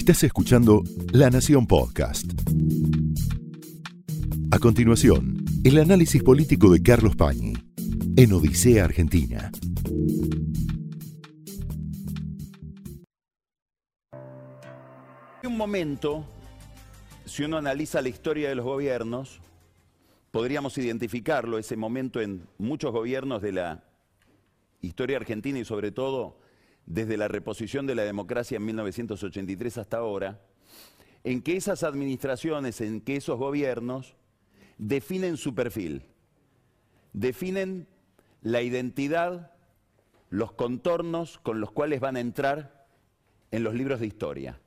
Estás escuchando La Nación Podcast. A continuación, el análisis político de Carlos Pañi en Odisea Argentina. Hay un momento, si uno analiza la historia de los gobiernos, podríamos identificarlo, ese momento en muchos gobiernos de la historia argentina y sobre todo desde la reposición de la democracia en 1983 hasta ahora, en que esas administraciones, en que esos gobiernos definen su perfil, definen la identidad, los contornos con los cuales van a entrar en los libros de historia.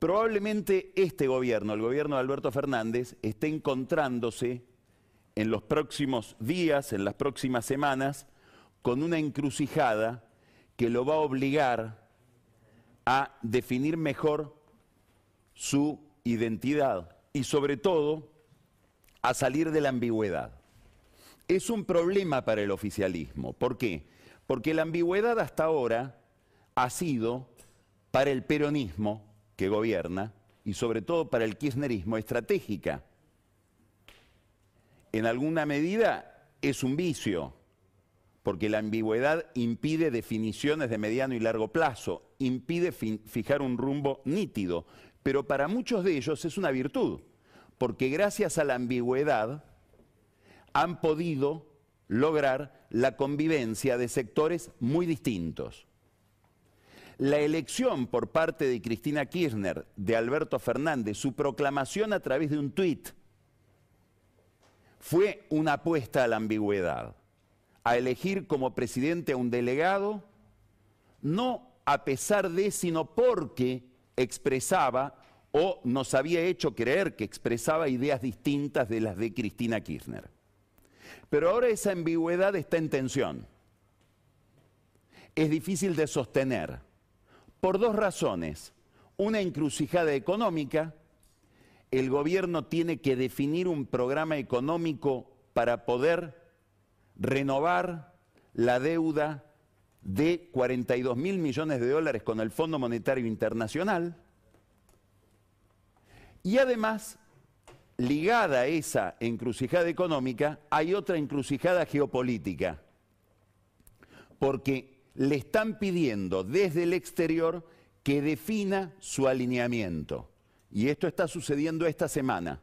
Probablemente este gobierno, el gobierno de Alberto Fernández, esté encontrándose en los próximos días, en las próximas semanas, con una encrucijada que lo va a obligar a definir mejor su identidad y sobre todo a salir de la ambigüedad. Es un problema para el oficialismo. ¿Por qué? Porque la ambigüedad hasta ahora ha sido para el peronismo que gobierna y sobre todo para el kirchnerismo estratégica. En alguna medida es un vicio, porque la ambigüedad impide definiciones de mediano y largo plazo, impide fijar un rumbo nítido, pero para muchos de ellos es una virtud, porque gracias a la ambigüedad han podido lograr la convivencia de sectores muy distintos. La elección por parte de Cristina Kirchner, de Alberto Fernández, su proclamación a través de un tuit, fue una apuesta a la ambigüedad a elegir como presidente a un delegado, no a pesar de, sino porque expresaba o nos había hecho creer que expresaba ideas distintas de las de Cristina Kirchner. Pero ahora esa ambigüedad está en tensión. Es difícil de sostener por dos razones. Una encrucijada económica, el gobierno tiene que definir un programa económico para poder renovar la deuda de 42 mil millones de dólares con el Fondo Monetario Internacional. Y además, ligada a esa encrucijada económica, hay otra encrucijada geopolítica, porque le están pidiendo desde el exterior que defina su alineamiento. Y esto está sucediendo esta semana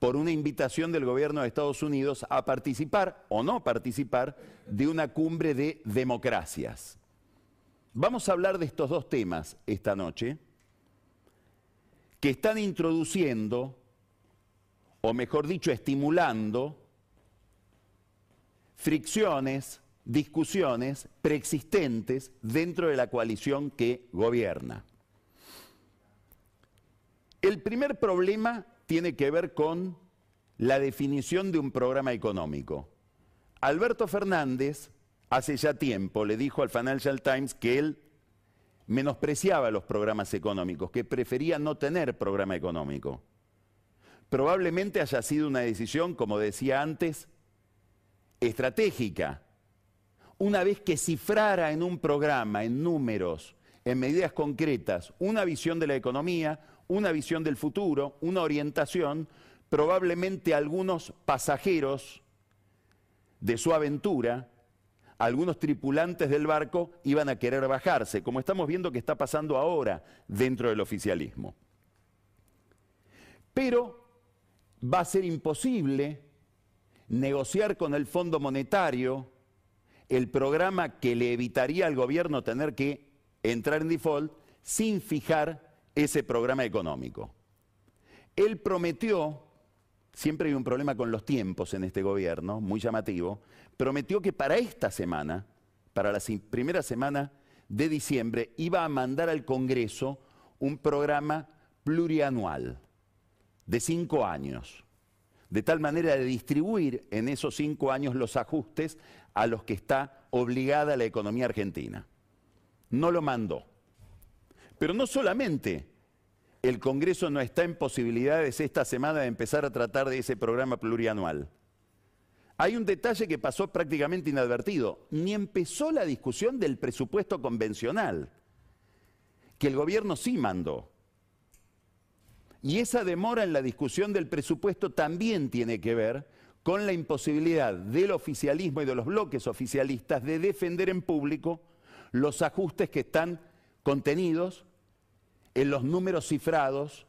por una invitación del gobierno de Estados Unidos a participar o no participar de una cumbre de democracias. Vamos a hablar de estos dos temas esta noche que están introduciendo, o mejor dicho, estimulando fricciones, discusiones preexistentes dentro de la coalición que gobierna. El primer problema tiene que ver con la definición de un programa económico. Alberto Fernández hace ya tiempo le dijo al Financial Times que él menospreciaba los programas económicos, que prefería no tener programa económico. Probablemente haya sido una decisión, como decía antes, estratégica. Una vez que cifrara en un programa, en números, en medidas concretas, una visión de la economía, una visión del futuro, una orientación, probablemente algunos pasajeros de su aventura, algunos tripulantes del barco iban a querer bajarse, como estamos viendo que está pasando ahora dentro del oficialismo. Pero va a ser imposible negociar con el Fondo Monetario el programa que le evitaría al gobierno tener que entrar en default sin fijar ese programa económico. Él prometió, siempre hay un problema con los tiempos en este gobierno, muy llamativo, prometió que para esta semana, para la primera semana de diciembre, iba a mandar al Congreso un programa plurianual de cinco años, de tal manera de distribuir en esos cinco años los ajustes a los que está obligada la economía argentina. No lo mandó. Pero no solamente el Congreso no está en posibilidades esta semana de empezar a tratar de ese programa plurianual. Hay un detalle que pasó prácticamente inadvertido. Ni empezó la discusión del presupuesto convencional. que el gobierno sí mandó. Y esa demora en la discusión del presupuesto también tiene que ver con la imposibilidad del oficialismo y de los bloques oficialistas de defender en público los ajustes que están contenidos en los números cifrados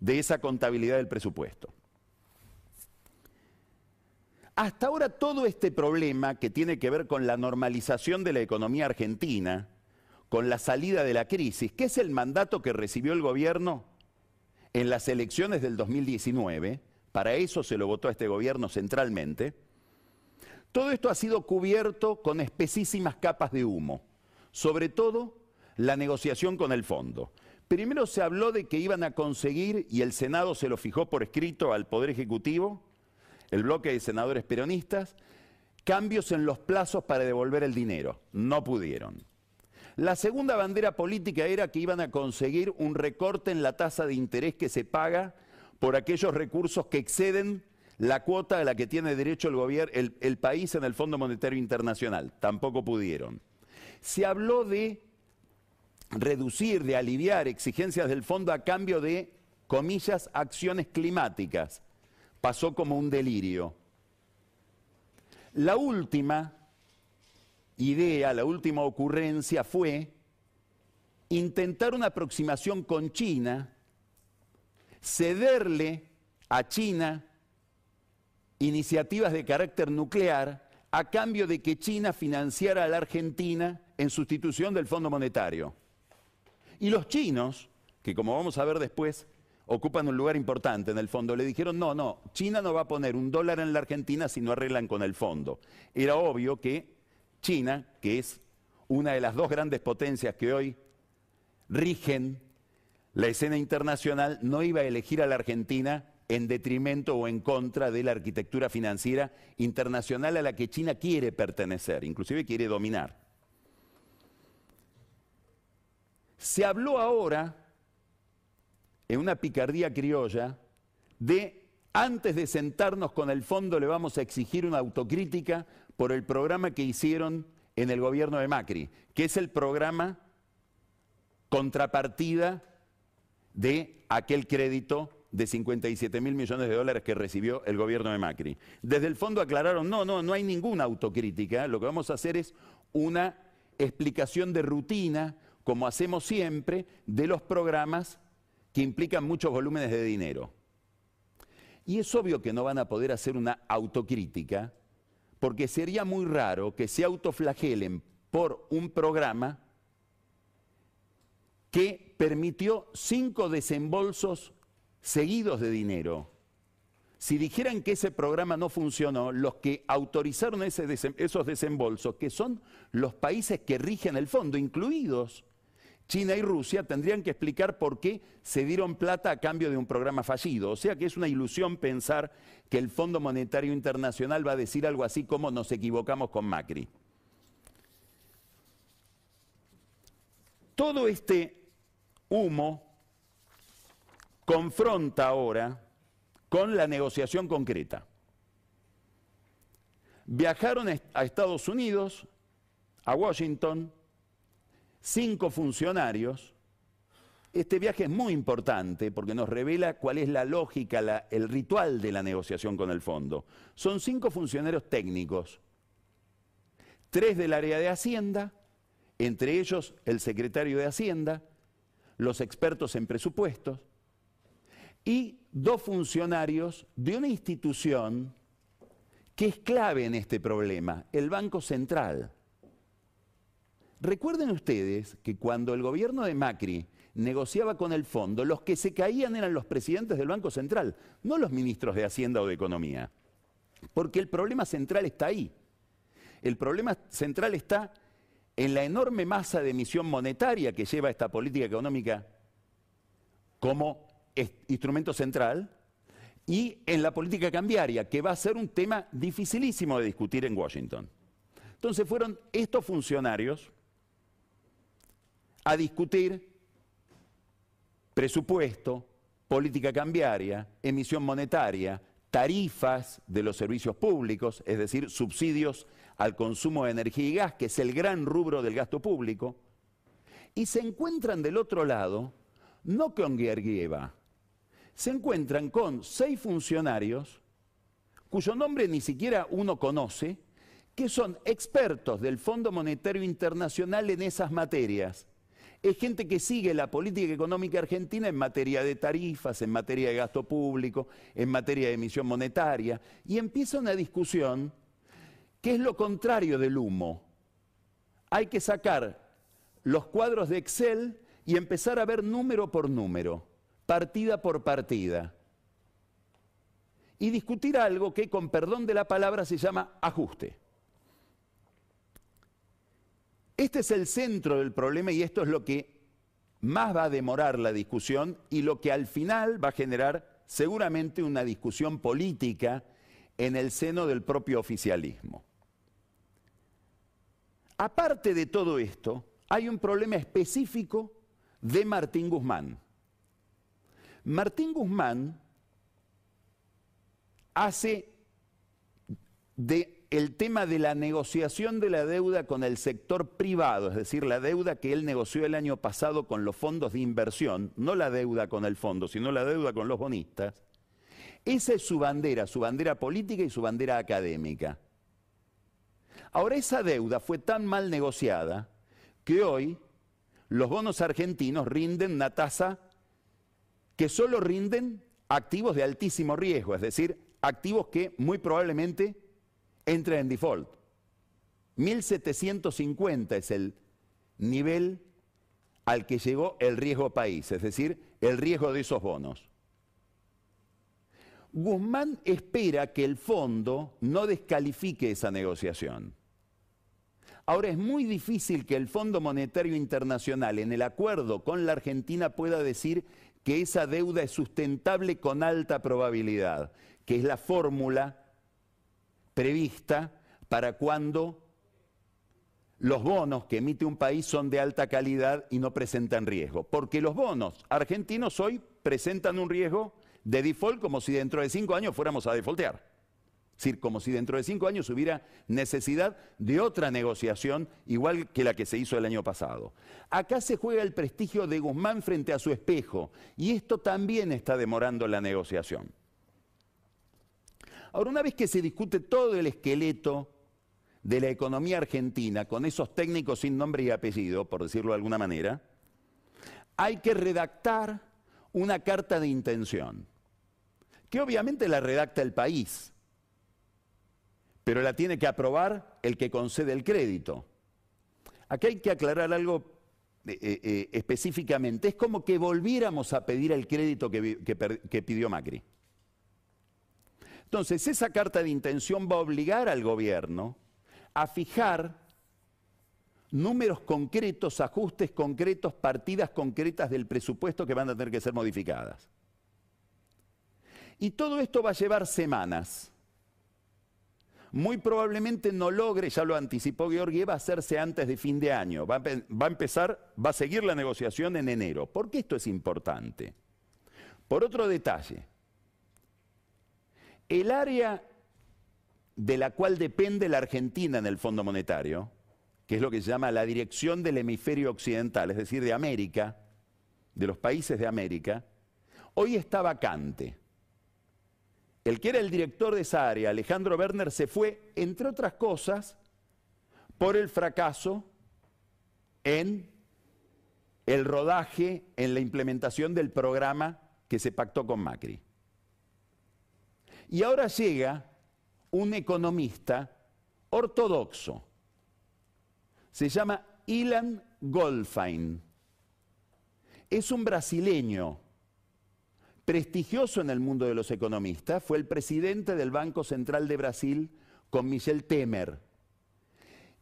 de esa contabilidad del presupuesto. Hasta ahora todo este problema que tiene que ver con la normalización de la economía argentina, con la salida de la crisis, que es el mandato que recibió el gobierno en las elecciones del 2019, para eso se lo votó a este gobierno centralmente, todo esto ha sido cubierto con espesísimas capas de humo, sobre todo la negociación con el fondo. Primero se habló de que iban a conseguir, y el Senado se lo fijó por escrito al Poder Ejecutivo, el bloque de senadores peronistas, cambios en los plazos para devolver el dinero. No pudieron. La segunda bandera política era que iban a conseguir un recorte en la tasa de interés que se paga por aquellos recursos que exceden la cuota a la que tiene derecho el, gobierno, el, país en el Fondo Monetario Internacional. Tampoco pudieron. Se habló de reducir, de aliviar exigencias del fondo a cambio de, comillas, acciones climáticas pasó como un delirio. La última idea, la última ocurrencia fue intentar una aproximación con China, cederle a China iniciativas de carácter nuclear a cambio de que China financiara a la Argentina en sustitución del Fondo Monetario. Y los chinos, que como vamos a ver después, ocupan un lugar importante en el fondo. Le dijeron, no, no, China no va a poner un dólar en la Argentina si no arreglan con el fondo. Era obvio que China, que es una de las dos grandes potencias que hoy rigen la escena internacional, no iba a elegir a la Argentina en detrimento o en contra de la arquitectura financiera internacional a la que China quiere pertenecer, inclusive quiere dominar. Se habló ahora en una picardía criolla de antes de sentarnos con el fondo le vamos a exigir una autocrítica por el programa que hicieron en el gobierno de Macri, que es el programa contrapartida de aquel crédito de 57 mil millones de dólares que recibió el gobierno de Macri. Desde el fondo aclararon, no, no, no hay ninguna autocrítica, lo que vamos a hacer es una explicación de rutina, como hacemos siempre, de los programas que implican muchos volúmenes de dinero. Y es obvio que no van a poder hacer una autocrítica, porque sería muy raro que se autoflagelen por un programa que permitió cinco desembolsos seguidos de dinero. Si dijeran que ese programa no funcionó, los que autorizaron esos desembolsos, que son los países que rigen el fondo, incluidos China y Rusia tendrían que explicar por qué se dieron plata a cambio de un programa fallido. O sea que es una ilusión pensar que el Fondo Monetario Internacional va a decir algo así como nos equivocamos con Macri. Todo este humo confronta ahora con la negociación concreta. Viajaron a Estados Unidos, a Washington, cinco funcionarios. Este viaje es muy importante porque nos revela cuál es la lógica, el ritual de la negociación con el fondo. Son cinco funcionarios técnicos, tres del área de Hacienda, entre ellos el secretario de Hacienda, los expertos en presupuestos, y dos funcionarios de una institución que es clave en este problema, el Banco Central. Recuerden ustedes que cuando el gobierno de Macri negociaba con el fondo, los que se caían eran los presidentes del Banco Central, no los ministros de Hacienda o de Economía. Porque el problema central está ahí. El problema central está en la enorme masa de emisión monetaria que lleva esta política económica como instrumento central y en la política cambiaria, que va a ser un tema dificilísimo de discutir en Washington. Entonces fueron estos funcionarios a discutir presupuesto, política cambiaria, emisión monetaria, tarifas de los servicios públicos, es decir, subsidios al consumo de energía y gas, que es el gran rubro del gasto público, Y se encuentran del otro lado, no con Georgieva, se encuentran con seis funcionarios cuyo nombre ni siquiera uno conoce, que son expertos del Fondo Monetario Internacional en esas materias. Es gente que sigue la política económica argentina en materia de tarifas, en materia de gasto público, en materia de emisión monetaria, y empieza una discusión que es lo contrario del humo. Hay que sacar los cuadros de Excel y empezar a ver número por número, partida por partida. Y discutir algo que, con perdón de la palabra, se llama ajuste. Este es el centro del problema y esto es lo que más va a demorar la discusión y lo que al final va a generar seguramente una discusión política en el seno del propio oficialismo. Aparte de todo esto, hay un problema específico de Martín Guzmán. Martín Guzmán hace de el tema de la negociación de la deuda con el sector privado, es decir, la deuda que él negoció el año pasado con los fondos de inversión, no la deuda con el fondo, sino la deuda con los bonistas, esa es su bandera, su bandera política y su bandera académica. Ahora, esa deuda fue tan mal negociada que hoy los bonos argentinos rinden una tasa que solo rinden activos de altísimo riesgo, es decir, activos que muy probablemente entren en default. 1750 es el nivel al que llegó el riesgo país, es decir, el riesgo de esos bonos. Guzmán espera que el fondo no descalifique esa negociación. Ahora es muy difícil que el Fondo Monetario Internacional en el acuerdo con la Argentina pueda decir que esa deuda es sustentable con alta probabilidad, que es la fórmula prevista para cuando los bonos que emite un país son de alta calidad y no presentan riesgo. Porque los bonos argentinos hoy presentan un riesgo de default como si dentro de cinco años fuéramos a defaultear. Es decir, como si dentro de cinco años hubiera necesidad de otra negociación igual que la que se hizo el año pasado. Acá se juega el prestigio de Guzmán frente a su espejo y esto también está demorando la negociación. Ahora, una vez que se discute todo el esqueleto de la economía argentina con esos técnicos sin nombre y apellido, por decirlo de alguna manera, hay que redactar una carta de intención, que obviamente la redacta el país pero la tiene que aprobar el que concede el crédito. Aquí hay que aclarar algo eh, eh, eh, específicamente. Es como que volviéramos a pedir el crédito que, que pidió Macri. Entonces, esa carta de intención va a obligar al gobierno a fijar números concretos, ajustes concretos, partidas concretas del presupuesto que van a tener que ser modificadas. Y todo esto va a llevar semanas muy probablemente no logre, ya lo anticipó Georgieva, hacerse antes de fin de año. Va a, empezar, va a seguir la negociación en enero. ¿Por qué esto es importante? Por otro detalle, el área de la cual depende la Argentina en el Fondo Monetario, que es lo que se llama la dirección del hemisferio occidental, es decir, de América, de los países de América, hoy está vacante. El que era el director de esa área, Alejandro Werner, se fue, entre otras cosas, por el fracaso en el rodaje, en la implementación del programa que se pactó con Macri. Y ahora llega un economista ortodoxo. Se llama Ilan Goldfein. Es un brasileño prestigioso en el mundo de los economistas, fue el presidente del Banco Central de Brasil con Michel Temer.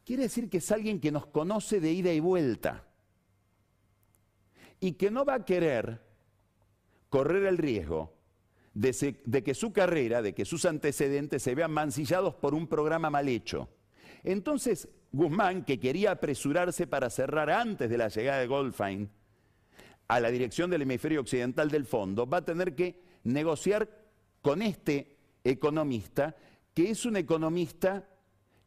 Quiere decir que es alguien que nos conoce de ida y vuelta y que no va a querer correr el riesgo de, que su carrera, de que sus antecedentes se vean mancillados por un programa mal hecho. Entonces, Guzmán, que quería apresurarse para cerrar antes de la llegada de Goldfein, a la dirección del hemisferio occidental del fondo, va a tener que negociar con este economista, que es un economista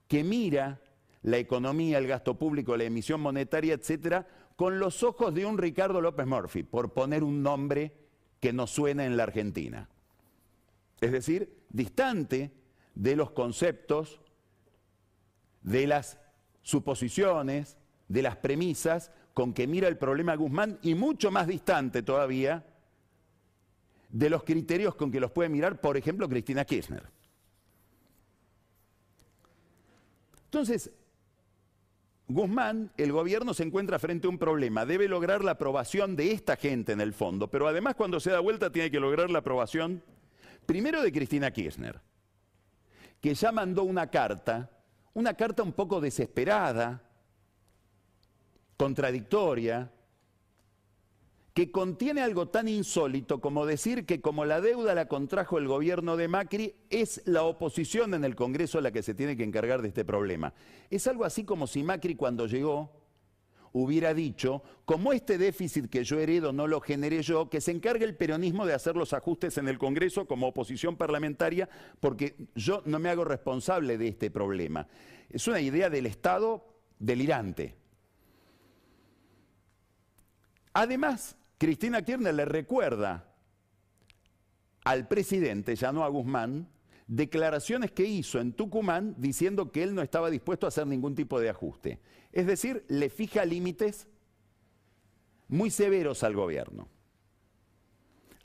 que mira la economía, el gasto público, la emisión monetaria, etcétera, con los ojos de un Ricardo López Murphy, por poner un nombre que no suena en la Argentina. Es decir, distante de los conceptos, de las suposiciones, de las premisas con que mira el problema Guzmán y mucho más distante todavía de los criterios con que los puede mirar, por ejemplo, Cristina Kirchner. Entonces, Guzmán, el gobierno se encuentra frente a un problema, debe lograr la aprobación de esta gente en el fondo, pero además cuando se da vuelta tiene que lograr la aprobación primero de Cristina Kirchner, que ya mandó una carta, una carta un poco desesperada, contradictoria, que contiene algo tan insólito como decir que como la deuda la contrajo el gobierno de Macri, es la oposición en el Congreso la que se tiene que encargar de este problema. Es algo así como si Macri cuando llegó hubiera dicho, como este déficit que yo heredo no lo generé yo, que se encargue el peronismo de hacer los ajustes en el Congreso como oposición parlamentaria, porque yo no me hago responsable de este problema. Es una idea del Estado delirante. Además, Cristina Kirchner le recuerda al presidente, ya no a Guzmán, declaraciones que hizo en Tucumán diciendo que él no estaba dispuesto a hacer ningún tipo de ajuste. Es decir, le fija límites muy severos al gobierno.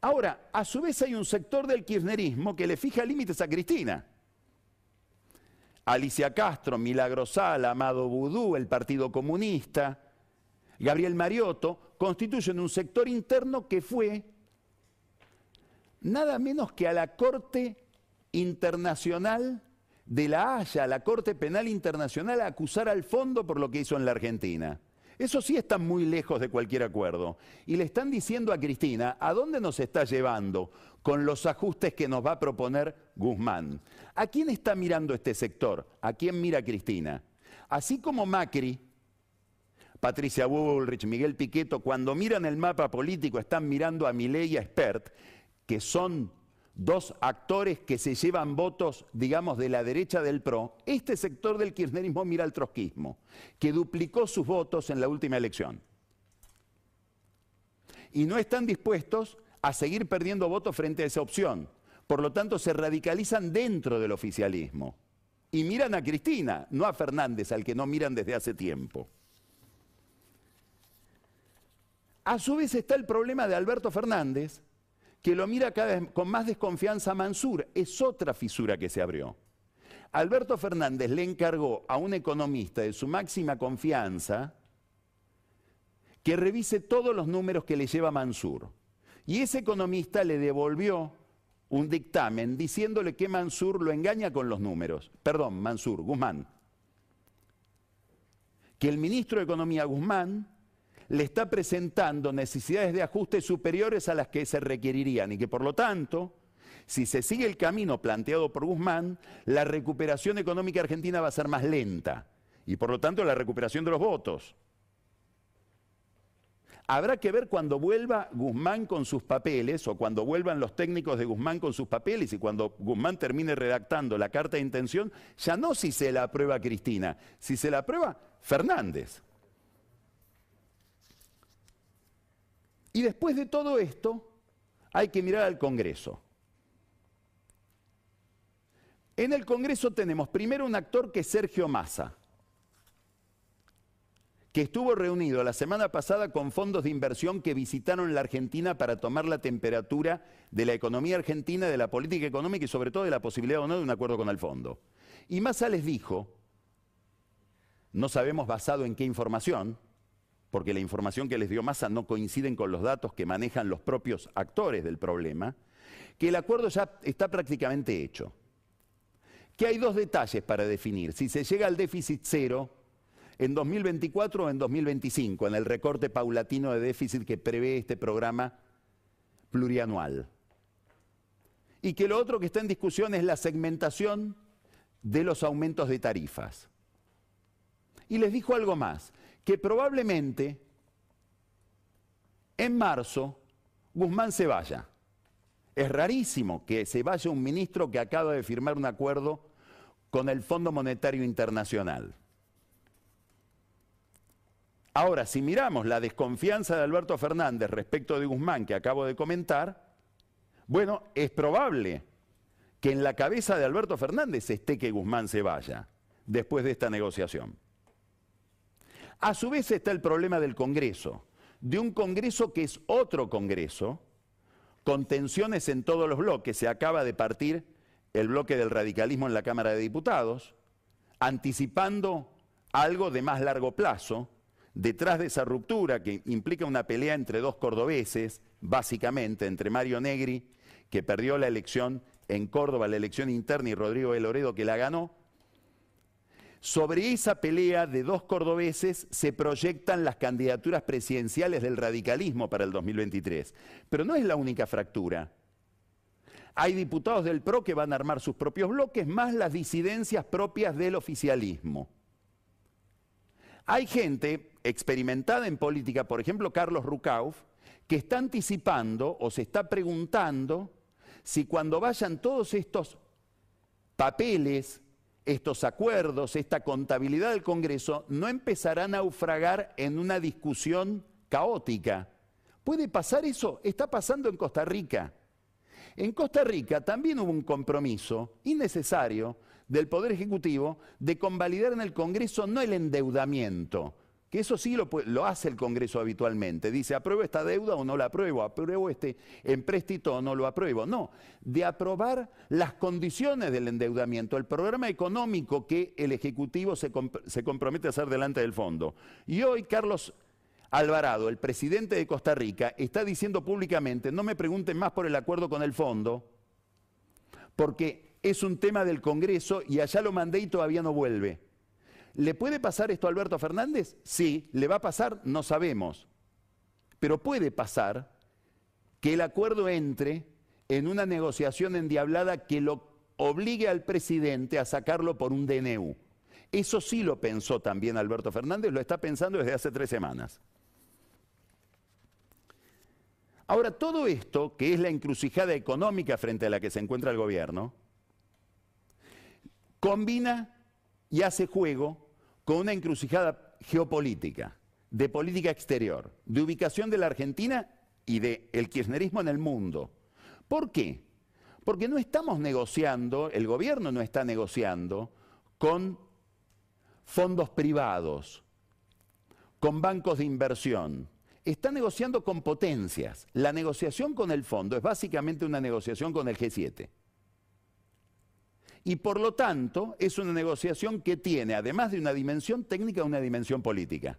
Ahora, a su vez hay un sector del kirchnerismo que le fija límites a Cristina. Alicia Castro, Milagro Sala, Amado Vudú, el Partido Comunista, Gabriel Mariotto, constituyen un sector interno que fue nada menos que a la Corte Internacional de la Haya, la Corte Penal Internacional, a acusar al fondo por lo que hizo en la Argentina. Eso sí está muy lejos de cualquier acuerdo. Y le están diciendo a Cristina, ¿a dónde nos está llevando con los ajustes que nos va a proponer Guzmán? ¿A quién está mirando este sector? ¿A quién mira Cristina? Así como Macri Patricia Bullrich, Miguel Piqueto, cuando miran el mapa político están mirando a Milei y a Spert, que son dos actores que se llevan votos, digamos, de la derecha del PRO, este sector del kirchnerismo mira al trotskismo, que duplicó sus votos en la última elección. Y no están dispuestos a seguir perdiendo votos frente a esa opción. Por lo tanto, se radicalizan dentro del oficialismo. Y miran a Cristina, no a Fernández, al que no miran desde hace tiempo. A su vez está el problema de Alberto Fernández, que lo mira cada vez con más desconfianza a Mansur. Es otra fisura que se abrió. Alberto Fernández le encargó a un economista de su máxima confianza que revise todos los números que le lleva Mansur. Y ese economista le devolvió un dictamen diciéndole que Mansur lo engaña con los números. Perdón, Mansur, Guzmán. Que el ministro de Economía Guzmán le está presentando necesidades de ajuste superiores a las que se requerirían y que por lo tanto, si se sigue el camino planteado por Guzmán, la recuperación económica argentina va a ser más lenta y por lo tanto la recuperación de los votos. Habrá que ver cuando vuelva Guzmán con sus papeles o cuando vuelvan los técnicos de Guzmán con sus papeles y cuando Guzmán termine redactando la carta de intención, ya no si se la aprueba Cristina, si se la aprueba Fernández. Y después de todo esto, hay que mirar al Congreso. En el Congreso tenemos primero un actor que es Sergio Massa, que estuvo reunido la semana pasada con fondos de inversión que visitaron la Argentina para tomar la temperatura de la economía argentina, de la política económica y sobre todo de la posibilidad o no de un acuerdo con el fondo. Y Massa les dijo, no sabemos basado en qué información, porque la información que les dio Massa no coinciden con los datos que manejan los propios actores del problema, que el acuerdo ya está prácticamente hecho. Que hay dos detalles para definir, si se llega al déficit cero en 2024 o en 2025, en el recorte paulatino de déficit que prevé este programa plurianual. Y que lo otro que está en discusión es la segmentación de los aumentos de tarifas. Y les dijo algo más, que probablemente en marzo Guzmán se vaya. Es rarísimo que se vaya un ministro que acaba de firmar un acuerdo con el Fondo Monetario Internacional. Ahora, si miramos la desconfianza de Alberto Fernández respecto de Guzmán que acabo de comentar, bueno, es probable que en la cabeza de Alberto Fernández esté que Guzmán se vaya después de esta negociación. A su vez está el problema del Congreso, de un Congreso que es otro Congreso, con tensiones en todos los bloques. Se acaba de partir el bloque del radicalismo en la Cámara de Diputados, anticipando algo de más largo plazo, detrás de esa ruptura que implica una pelea entre dos cordobeses, básicamente entre Mario Negri, que perdió la elección en Córdoba, la elección interna, y Rodrigo de que la ganó, sobre esa pelea de dos cordobeses se proyectan las candidaturas presidenciales del radicalismo para el 2023. Pero no es la única fractura. Hay diputados del PRO que van a armar sus propios bloques, más las disidencias propias del oficialismo. Hay gente experimentada en política, por ejemplo Carlos Rucauf, que está anticipando o se está preguntando si cuando vayan todos estos papeles, estos acuerdos, esta contabilidad del Congreso, no empezará a naufragar en una discusión caótica. ¿Puede pasar eso? Está pasando en Costa Rica. En Costa Rica también hubo un compromiso innecesario del Poder Ejecutivo de convalidar en el Congreso no el endeudamiento, que eso sí lo, hace el Congreso habitualmente. Dice, apruebo esta deuda o no la apruebo, apruebo este empréstito o no lo apruebo. No, de aprobar las condiciones del endeudamiento, el programa económico que el Ejecutivo se compromete a hacer delante del fondo. Y hoy Carlos Alvarado, el presidente de Costa Rica, está diciendo públicamente, no me pregunten más por el acuerdo con el fondo, porque es un tema del Congreso y allá lo mandé y todavía no vuelve. ¿Le puede pasar esto a Alberto Fernández? Sí. ¿Le va a pasar? No sabemos. Pero puede pasar que el acuerdo entre en una negociación endiablada que lo obligue al presidente a sacarlo por un DNU. Eso sí lo pensó también Alberto Fernández, lo está pensando desde hace tres semanas. Ahora, todo esto, que es la encrucijada económica frente a la que se encuentra el gobierno, combina y hace juego con una encrucijada geopolítica, de política exterior, de ubicación de la Argentina y del el kirchnerismo en el mundo. ¿Por qué? Porque no estamos negociando, el gobierno no está negociando con fondos privados, con bancos de inversión. Está negociando con potencias. La negociación con el fondo es básicamente una negociación con el G7 y por lo tanto es una negociación que tiene, además de una dimensión técnica, una dimensión política.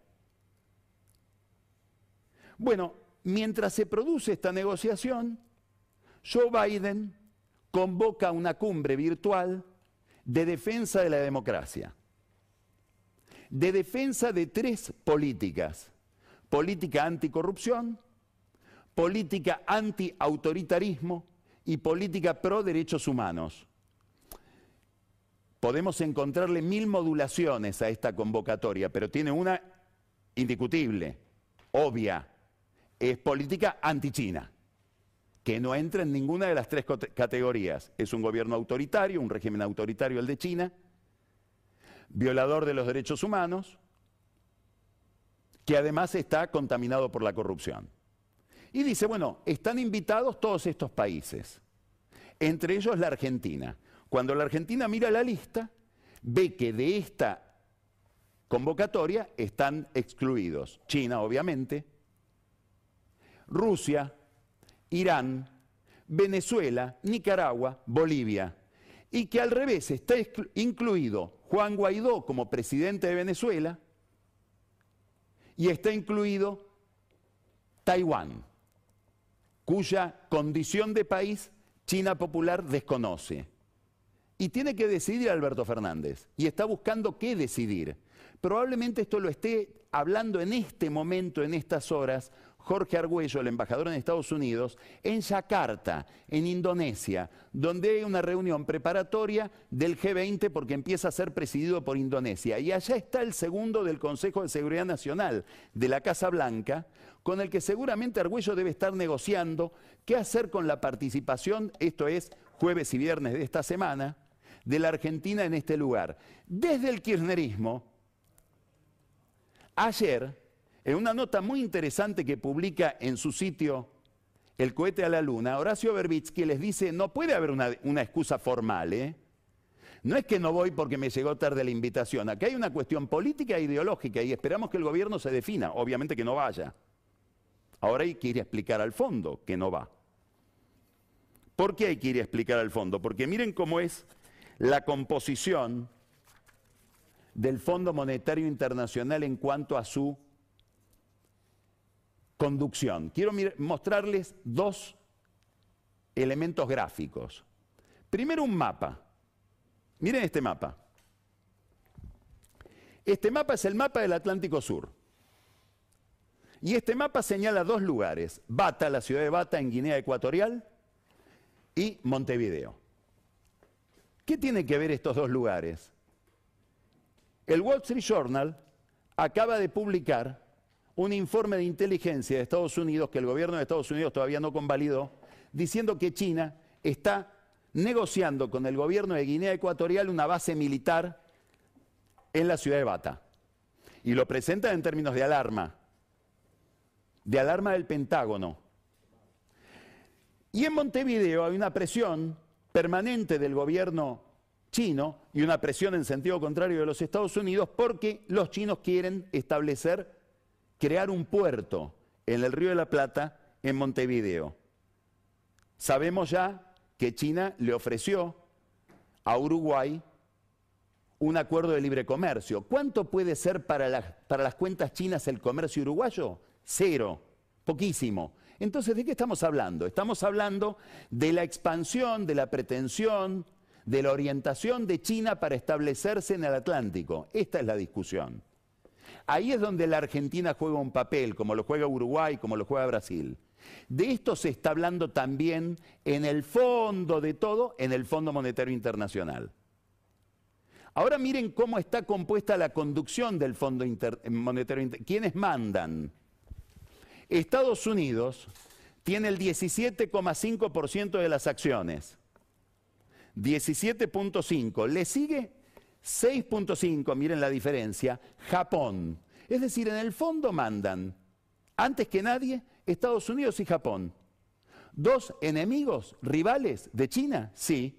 Bueno, mientras se produce esta negociación, Joe Biden convoca una cumbre virtual de defensa de la democracia, de defensa de tres políticas, política anticorrupción, política antiautoritarismo y política pro derechos humanos podemos encontrarle mil modulaciones a esta convocatoria, pero tiene una indiscutible, obvia, es política anti-China, que no entra en ninguna de las tres categorías. Es un gobierno autoritario, un régimen autoritario el de China, violador de los derechos humanos, que además está contaminado por la corrupción. Y dice, bueno, están invitados todos estos países, entre ellos la Argentina. Cuando la Argentina mira la lista, ve que de esta convocatoria están excluidos China, obviamente, Rusia, Irán, Venezuela, Nicaragua, Bolivia, y que al revés está incluido Juan Guaidó como presidente de Venezuela y está incluido Taiwán, cuya condición de país China Popular desconoce. Y tiene que decidir Alberto Fernández. Y está buscando qué decidir. Probablemente esto lo esté hablando en este momento, en estas horas, Jorge Argüello, el embajador en Estados Unidos, en Yakarta, en Indonesia, donde hay una reunión preparatoria del G20 porque empieza a ser presidido por Indonesia. Y allá está el segundo del Consejo de Seguridad Nacional de la Casa Blanca, con el que seguramente Argüello debe estar negociando qué hacer con la participación, esto es jueves y viernes de esta semana, de la Argentina en este lugar. Desde el kirchnerismo, ayer en una nota muy interesante que publica en su sitio El cohete a la luna, Horacio Berbitsky les dice, no puede haber una, excusa formal, ¿eh? No es que no voy porque me llegó tarde la invitación, acá hay una cuestión política e ideológica y esperamos que el gobierno se defina, obviamente que no vaya. Ahora hay que ir a explicar al fondo que no va. ¿Por qué hay que ir a explicar al fondo? Porque miren cómo es la composición del Fondo Monetario Internacional en cuanto a su conducción. Quiero mostrarles dos elementos gráficos. Primero un mapa. Miren este mapa. Este mapa es el mapa del Atlántico Sur. Y este mapa señala dos lugares, Bata, la ciudad de Bata en Guinea Ecuatorial, y Montevideo. ¿Qué tienen que ver estos dos lugares? El Wall Street Journal acaba de publicar un informe de inteligencia de Estados Unidos que el gobierno de Estados Unidos todavía no convalidó, diciendo que China está negociando con el gobierno de Guinea Ecuatorial una base militar en la ciudad de Bata. Y lo presenta en términos de alarma, de alarma del Pentágono. Y en Montevideo hay una presión permanente del gobierno chino y una presión en sentido contrario de los Estados Unidos porque los chinos quieren establecer, crear un puerto en el Río de la Plata en Montevideo. Sabemos ya que China le ofreció a Uruguay un acuerdo de libre comercio. ¿Cuánto puede ser para las, para las cuentas chinas el comercio uruguayo? Cero, poquísimo. Entonces, ¿de qué estamos hablando? Estamos hablando de la expansión, de la pretensión, de la orientación de China para establecerse en el Atlántico. Esta es la discusión. Ahí es donde la Argentina juega un papel, como lo juega Uruguay, como lo juega Brasil. De esto se está hablando también en el fondo de todo, en el Fondo Monetario Internacional. Ahora miren cómo está compuesta la conducción del Fondo Monetario. ¿Quiénes mandan? Estados Unidos tiene el 17,5% de las acciones. 17.5. Le sigue 6.5, miren la diferencia, Japón. Es decir, en el fondo mandan, antes que nadie, Estados Unidos y Japón. ¿Dos enemigos, rivales de China? Sí.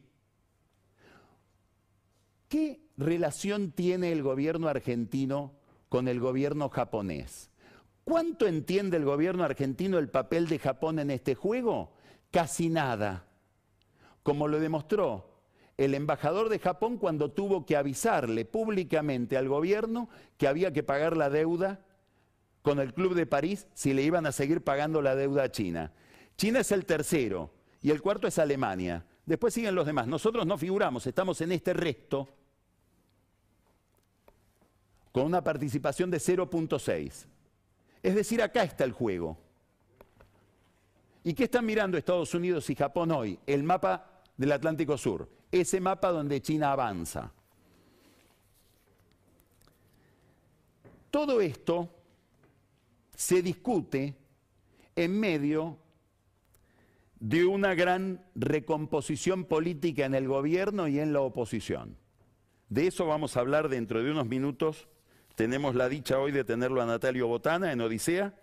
¿Qué relación tiene el gobierno argentino con el gobierno japonés? ¿Cuánto entiende el gobierno argentino el papel de Japón en este juego? Casi nada. Como lo demostró el embajador de Japón cuando tuvo que avisarle públicamente al gobierno que había que pagar la deuda con el Club de París si le iban a seguir pagando la deuda a China. China es el tercero y el cuarto es Alemania. Después siguen los demás. Nosotros no figuramos, estamos en este resto con una participación de 0.6. Es decir, acá está el juego. ¿Y qué están mirando Estados Unidos y Japón hoy? El mapa del Atlántico Sur, ese mapa donde China avanza. Todo esto se discute en medio de una gran recomposición política en el gobierno y en la oposición. De eso vamos a hablar dentro de unos minutos tenemos la dicha hoy de tenerlo a Natalio Botana en Odisea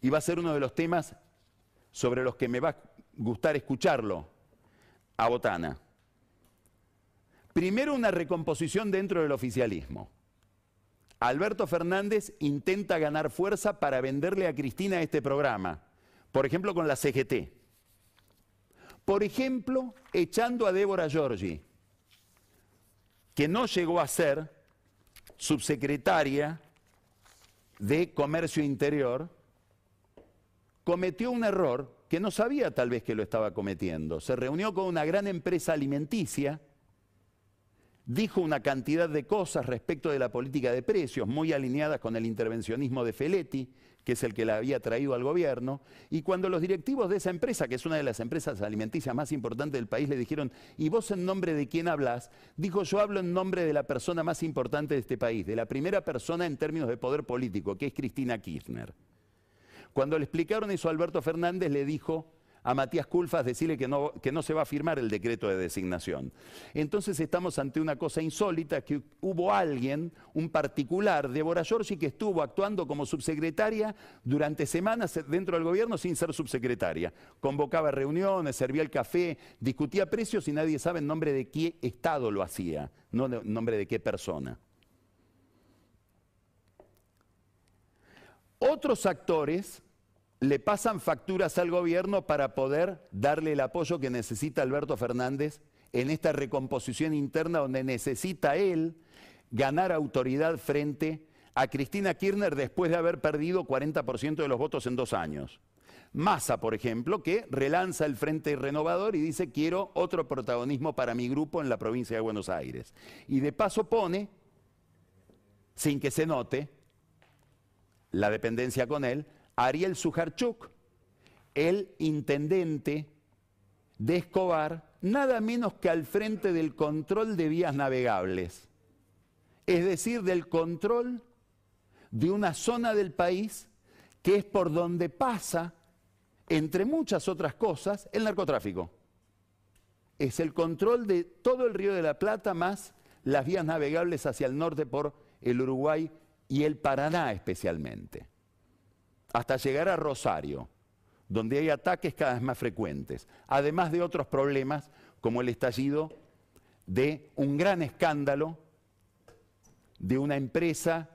y va a ser uno de los temas sobre los que me va a gustar escucharlo a Botana. Primero una recomposición dentro del oficialismo. Alberto Fernández intenta ganar fuerza para venderle a Cristina este programa, por ejemplo con la CGT. Por ejemplo, echando a Débora Giorgi, que no llegó a ser subsecretaria de Comercio Interior, cometió un error que no sabía tal vez que lo estaba cometiendo. Se reunió con una gran empresa alimenticia, dijo una cantidad de cosas respecto de la política de precios, muy alineadas con el intervencionismo de Feletti, que es el que la había traído al gobierno, y cuando los directivos de esa empresa, que es una de las empresas alimenticias más importantes del país, le dijeron, ¿y vos en nombre de quién hablas? Dijo, yo hablo en nombre de la persona más importante de este país, de la primera persona en términos de poder político, que es Cristina Kirchner. Cuando le explicaron eso a Alberto Fernández, le dijo, a Matías Culfas decirle que no, que no se va a firmar el decreto de designación. Entonces estamos ante una cosa insólita, que hubo alguien, un particular, Débora Giorgi, que estuvo actuando como subsecretaria durante semanas dentro del gobierno sin ser subsecretaria. Convocaba reuniones, servía el café, discutía precios y nadie sabe en nombre de qué Estado lo hacía, no en nombre de qué persona. Otros actores le pasan facturas al gobierno para poder darle el apoyo que necesita Alberto Fernández en esta recomposición interna donde necesita él ganar autoridad frente a Cristina Kirchner después de haber perdido 40% de los votos en dos años. Massa, por ejemplo, que relanza el Frente Renovador y dice quiero otro protagonismo para mi grupo en la provincia de Buenos Aires. Y de paso pone, sin que se note, la dependencia con él, Ariel Sujarchuk, el intendente de Escobar, nada menos que al frente del control de vías navegables, es decir, del control de una zona del país que es por donde pasa, entre muchas otras cosas, el narcotráfico. Es el control de todo el río de la Plata más las vías navegables hacia el norte por el Uruguay y el Paraná especialmente, hasta llegar a Rosario, donde hay ataques cada vez más frecuentes, además de otros problemas como el estallido de un gran escándalo de una empresa,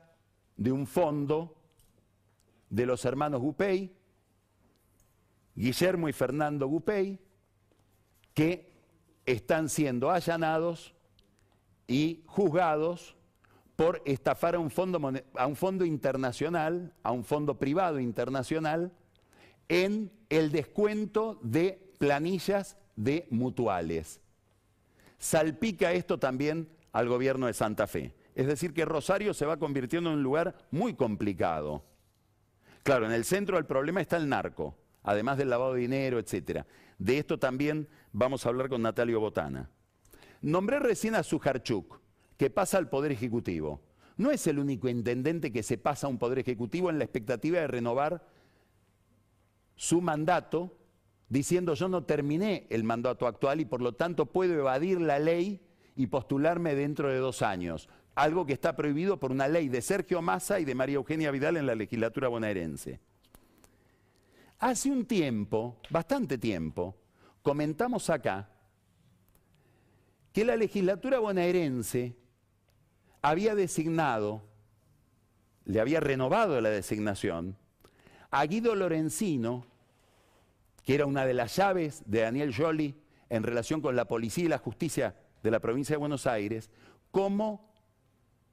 de un fondo, de los hermanos Gupey, Guillermo y Fernando Gupey, que están siendo allanados y juzgados por estafar a un, fondo, a un fondo internacional, a un fondo privado internacional, en el descuento de planillas de mutuales. Salpica esto también al gobierno de Santa Fe. Es decir, que Rosario se va convirtiendo en un lugar muy complicado. Claro, en el centro del problema está el narco, además del lavado de dinero, etc. De esto también vamos a hablar con Natalio Botana. Nombré recién a Sujarchuk que pasa al Poder Ejecutivo. No es el único intendente que se pasa a un Poder Ejecutivo en la expectativa de renovar su mandato, diciendo yo no terminé el mandato actual y por lo tanto puedo evadir la ley y postularme dentro de dos años. Algo que está prohibido por una ley de Sergio Massa y de María Eugenia Vidal en la legislatura bonaerense. Hace un tiempo, bastante tiempo, comentamos acá que la legislatura bonaerense había designado, le había renovado la designación, a Guido Lorenzino, que era una de las llaves de Daniel Joly en relación con la policía y la justicia de la provincia de Buenos Aires, como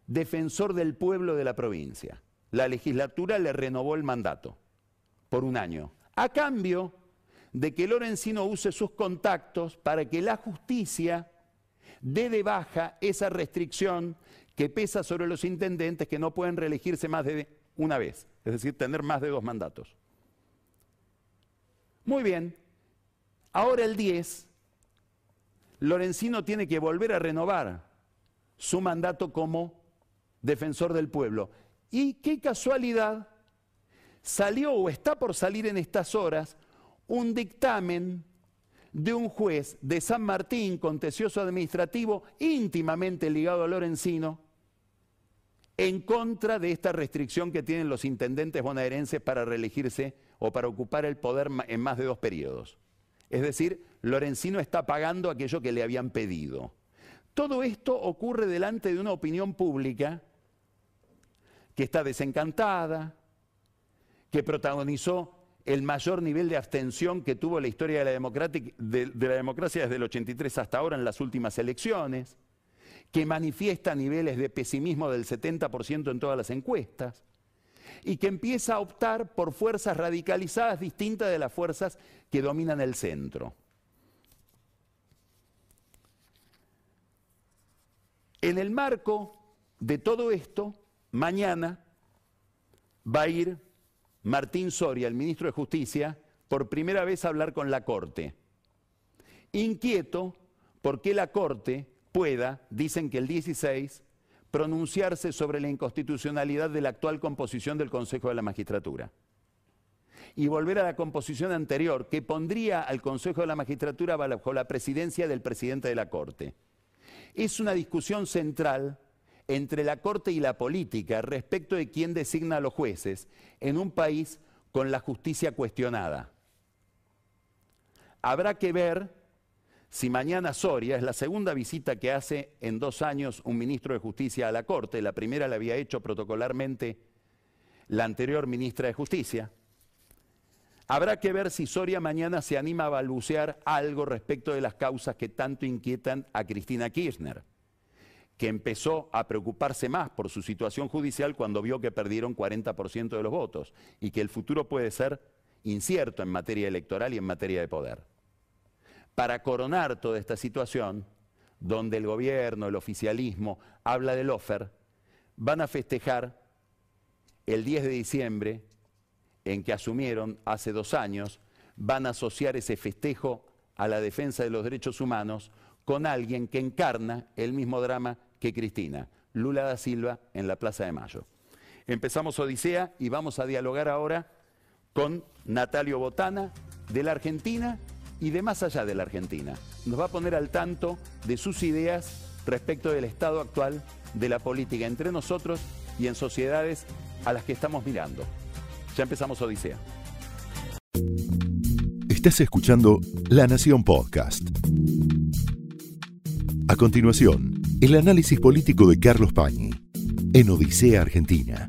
defensor del pueblo de la provincia. La legislatura le renovó el mandato por un año, a cambio de que Lorenzino use sus contactos para que la justicia dé de baja esa restricción que pesa sobre los intendentes que no pueden reelegirse más de una vez, es decir, tener más de dos mandatos. Muy bien, ahora el 10, Lorenzino tiene que volver a renovar su mandato como defensor del pueblo. Y qué casualidad, salió o está por salir en estas horas un dictamen de un juez de San Martín, contencioso administrativo, íntimamente ligado a Lorenzino, en contra de esta restricción que tienen los intendentes bonaerenses para reelegirse o para ocupar el poder en más de dos periodos. Es decir, Lorenzino está pagando aquello que le habían pedido. Todo esto ocurre delante de una opinión pública que está desencantada, que protagonizó el mayor nivel de abstención que tuvo la historia de la, de la democracia desde el 83 hasta ahora en las últimas elecciones que manifiesta niveles de pesimismo del 70% en todas las encuestas, y que empieza a optar por fuerzas radicalizadas distintas de las fuerzas que dominan el centro. En el marco de todo esto, mañana va a ir Martín Soria, el ministro de Justicia, por primera vez a hablar con la Corte. Inquieto porque la Corte pueda, dicen que el 16, pronunciarse sobre la inconstitucionalidad de la actual composición del Consejo de la Magistratura. y volver a la composición anterior que pondría al Consejo de la Magistratura bajo la presidencia del presidente de la Corte. Es una discusión central entre la Corte y la política respecto de quién designa a los jueces en un país con la justicia cuestionada. Habrá que ver si mañana Soria es la segunda visita que hace en dos años un ministro de Justicia a la Corte, la primera la había hecho protocolarmente la anterior ministra de Justicia. Habrá que ver si Soria mañana se anima a balbucear algo respecto de las causas que tanto inquietan a Cristina Kirchner, que empezó a preocuparse más por su situación judicial cuando vio que perdieron 40% de los votos y que el futuro puede ser incierto en materia electoral y en materia de poder para coronar toda esta situación, donde el gobierno, el oficialismo, habla del offer, van a festejar el 10 de diciembre, en que asumieron hace dos años, van a asociar ese festejo a la defensa de los derechos humanos con alguien que encarna el mismo drama que Cristina, Lula da Silva, en la Plaza de Mayo. Empezamos Odisea y vamos a dialogar ahora con Natalio Botana, de la Argentina y de más allá de la Argentina. Nos va a poner al tanto de sus ideas respecto del estado actual de la política entre nosotros y en sociedades a las que estamos mirando. Ya empezamos Odisea. Estás escuchando La Nación Podcast. A continuación, el análisis político de Carlos Pañi en Odisea Argentina.